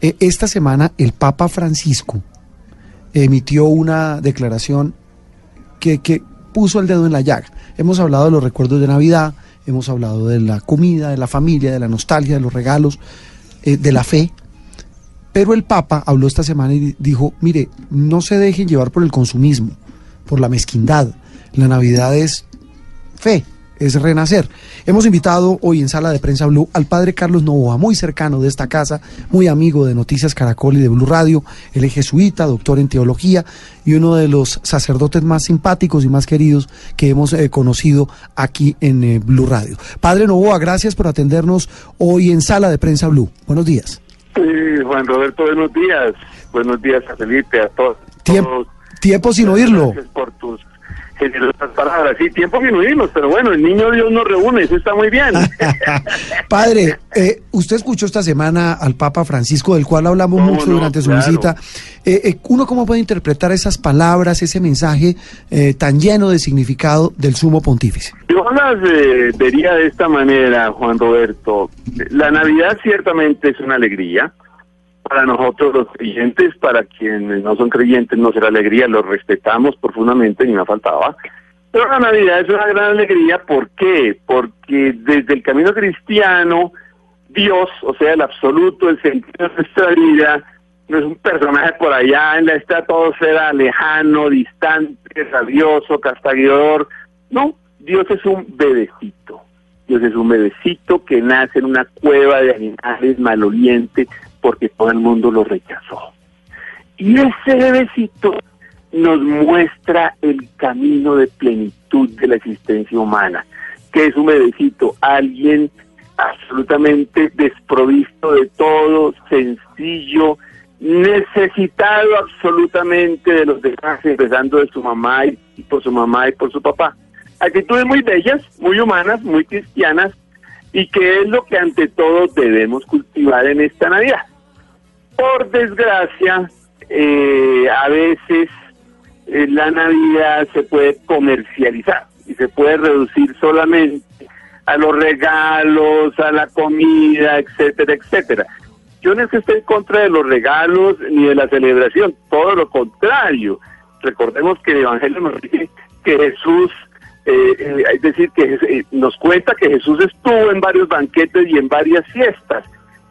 Eh, Esta semana el Papa Francisco emitió una declaración que, que puso el dedo en la llaga. Hemos hablado de los recuerdos de Navidad, hemos hablado de la comida, de la familia, de la nostalgia, de los regalos, eh, de la fe. Pero el Papa habló esta semana y dijo, mire, no se dejen llevar por el consumismo, por la mezquindad. La Navidad es fe, es renacer. Hemos invitado hoy en Sala de Prensa Blue al padre Carlos Novoa, muy cercano de esta casa, muy amigo de Noticias Caracol y de Blue Radio. Él es jesuita, doctor en teología y uno de los sacerdotes más simpáticos y más queridos que hemos eh, conocido aquí en eh, Blue Radio. Padre Novoa, gracias por atendernos hoy en Sala de Prensa Blue. Buenos días. Sí, Juan Roberto, buenos días. Buenos días a Felipe, a todos. Tiempo, tiempo sin oírlo. Gracias por tus palabras. Sí, tiempo sin oírnos, pero bueno, el niño Dios nos reúne, eso está muy bien. Padre, eh, usted escuchó esta semana al Papa Francisco, del cual hablamos ¿Cómo mucho no? durante su Claro. visita. Eh, eh, ¿Uno cómo puede interpretar esas palabras, ese mensaje eh, tan lleno de significado del sumo pontífice? Yo las eh, vería de esta manera, Juan Roberto. La Navidad ciertamente es una alegría. Para nosotros los creyentes, para quienes no son creyentes no será alegría, los respetamos profundamente, ni me faltaba. Pero la Navidad es una gran alegría, ¿por qué? Porque desde el camino cristiano, Dios, o sea, el absoluto, el sentido de nuestra vida, no es un personaje por allá en la estratosfera, lejano, distante, rabioso, castigador. No, Dios es un bebecito. Dios es un bebecito que nace en una cueva de animales malolientes porque todo el mundo lo rechazó. Y ese bebecito nos muestra el camino de plenitud de la existencia humana, que es un bebecito, alguien absolutamente desprovisto de todo, sencillo, necesitado absolutamente de los demás, empezando de su mamá y por su mamá y por su papá. Actitudes muy bellas, muy humanas, muy cristianas, y que es lo que ante todo debemos cultivar en esta Navidad. Por desgracia, eh, a veces la Navidad se puede comercializar y se puede reducir solamente a los regalos, a la comida, etcétera, etcétera. Yo no es que esté en contra de los regalos ni de la celebración, todo lo contrario. Recordemos que el Evangelio nos dice que Jesús, eh, eh, es decir, que eh, nos cuenta que Jesús estuvo en varios banquetes y en varias fiestas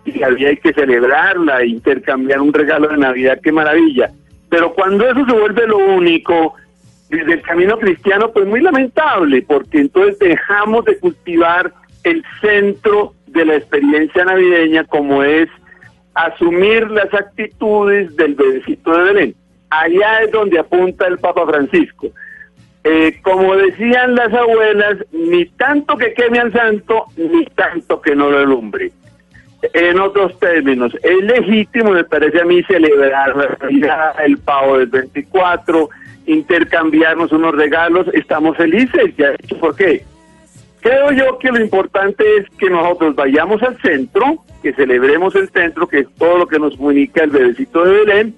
y había que celebrarla, e intercambiar un regalo de Navidad, qué maravilla. Pero cuando eso se vuelve lo único, desde el camino cristiano, pues muy lamentable, porque entonces dejamos de cultivar el centro de la experiencia navideña como es asumir las actitudes del bebecito de Belén. Allá es donde apunta el Papa Francisco. Eh, como decían las abuelas, ni tanto que queme al santo, ni tanto que no lo alumbre. En otros términos, es legítimo, me parece a mí, celebrar la el pavo del 24, intercambiarnos unos regalos, estamos felices, ya he dicho por qué. Creo yo que lo importante es que nosotros vayamos al centro, que celebremos el centro, que es todo lo que nos comunica el bebecito de Belén,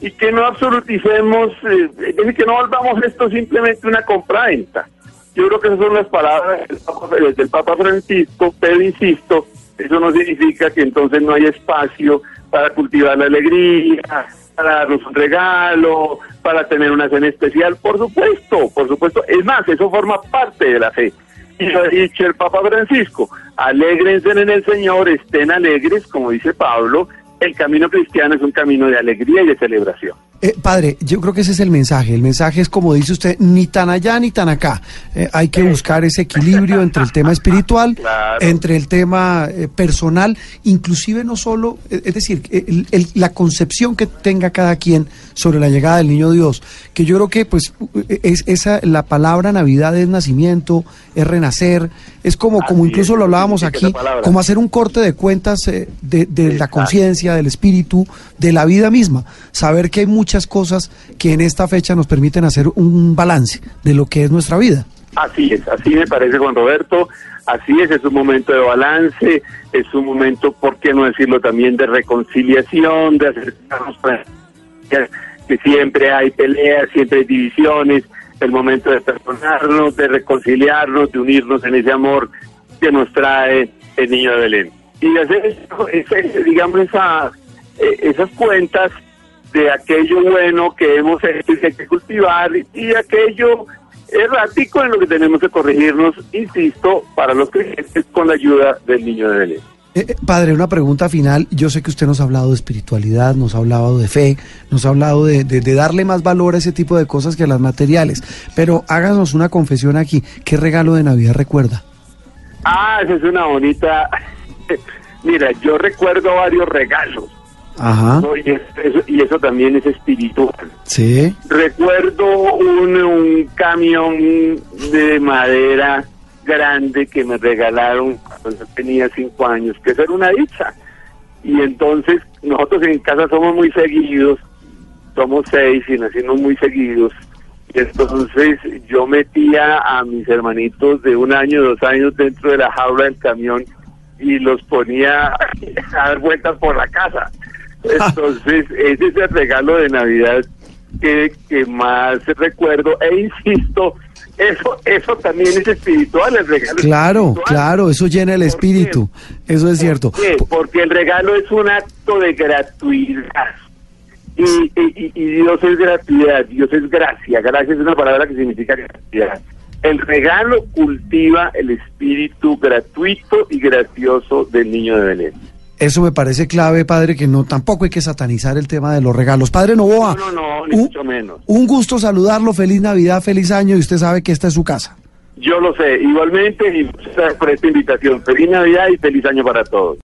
y que no absoluticemos, eh, es que no volvamos esto simplemente una compraventa. Yo creo que esas son las palabras del Papa, del Papa Francisco, pero insisto, eso no significa que entonces no haya espacio para cultivar la alegría, para darnos un regalo, para tener una cena especial, por supuesto, por supuesto. Es más, eso forma parte de la fe. Y lo ha dicho el Papa Francisco, alégrense en el Señor, estén alegres, como dice Pablo, el camino cristiano es un camino de alegría y de celebración. Eh, padre, yo creo que ese es el mensaje. El mensaje es como dice usted, ni tan allá ni tan acá. Eh, hay que buscar ese equilibrio entre el tema espiritual, Claro. entre el tema eh, personal, inclusive no solo, es decir, el- el- la concepción que tenga cada quien sobre la llegada del niño Dios, que yo creo que pues es esa la palabra Navidad es nacimiento, es renacer, es como como incluso es, lo hablábamos aquí, como hacer un corte de cuentas de, de la conciencia, del espíritu, de la vida misma. Saber que hay muchas cosas que en esta fecha nos permiten hacer un balance de lo que es nuestra vida. Así es, así me parece Juan Roberto, así es, es un momento de balance, es un momento, ¿por qué no decirlo también, de reconciliación, de acercarnos para que siempre hay peleas, siempre hay divisiones, el momento de perdonarnos, de reconciliarnos, de unirnos en ese amor que nos trae el niño de Belén. Y hacer, digamos, esa, eh, esas cuentas de aquello bueno que hemos hecho y que hay que cultivar y aquello errático en lo que tenemos que corregirnos, insisto, para los creyentes con la ayuda del niño de Belén. Eh, eh, padre, una pregunta final. Yo sé que usted nos ha hablado de espiritualidad, nos ha hablado de fe, nos ha hablado de, de- de darle más valor a ese tipo de cosas que a las materiales. Pero háganos una confesión aquí. ¿Qué regalo de Navidad recuerda? Ah, esa es una bonita... Mira, yo recuerdo varios regalos Ajá. ¿no? y, es- eso, y eso también es espiritual. Sí. Recuerdo un, un camión de madera grande que me regalaron cuando yo tenía cinco años, que eso era una dicha. Y entonces nosotros en casa somos muy seguidos, somos seis y nacimos muy seguidos. Y entonces yo metía a mis hermanitos de un año, dos años dentro de la jaula del camión y los ponía a dar vueltas por la casa. Entonces ese es el regalo de Navidad que, que más recuerdo e insisto, eso eso también es espiritual, el regalo Claro, espiritual. claro, eso llena el ¿Por espíritu. Eso es cierto. Porque el regalo es un acto de gratuidad. Y, y- y Dios es gratuidad, Dios es gracia. Gracia es una palabra que significa gratuidad. El regalo cultiva el espíritu gratuito y gracioso del niño de Belén. Eso me parece clave, padre, que no tampoco hay que satanizar el tema de los regalos. Padre Novoa, No, no, no, ni un, mucho menos. un gusto saludarlo, feliz Navidad, feliz año y usted sabe que esta es su casa. Yo lo sé, igualmente, y por esta invitación. Feliz Navidad y feliz año para todos.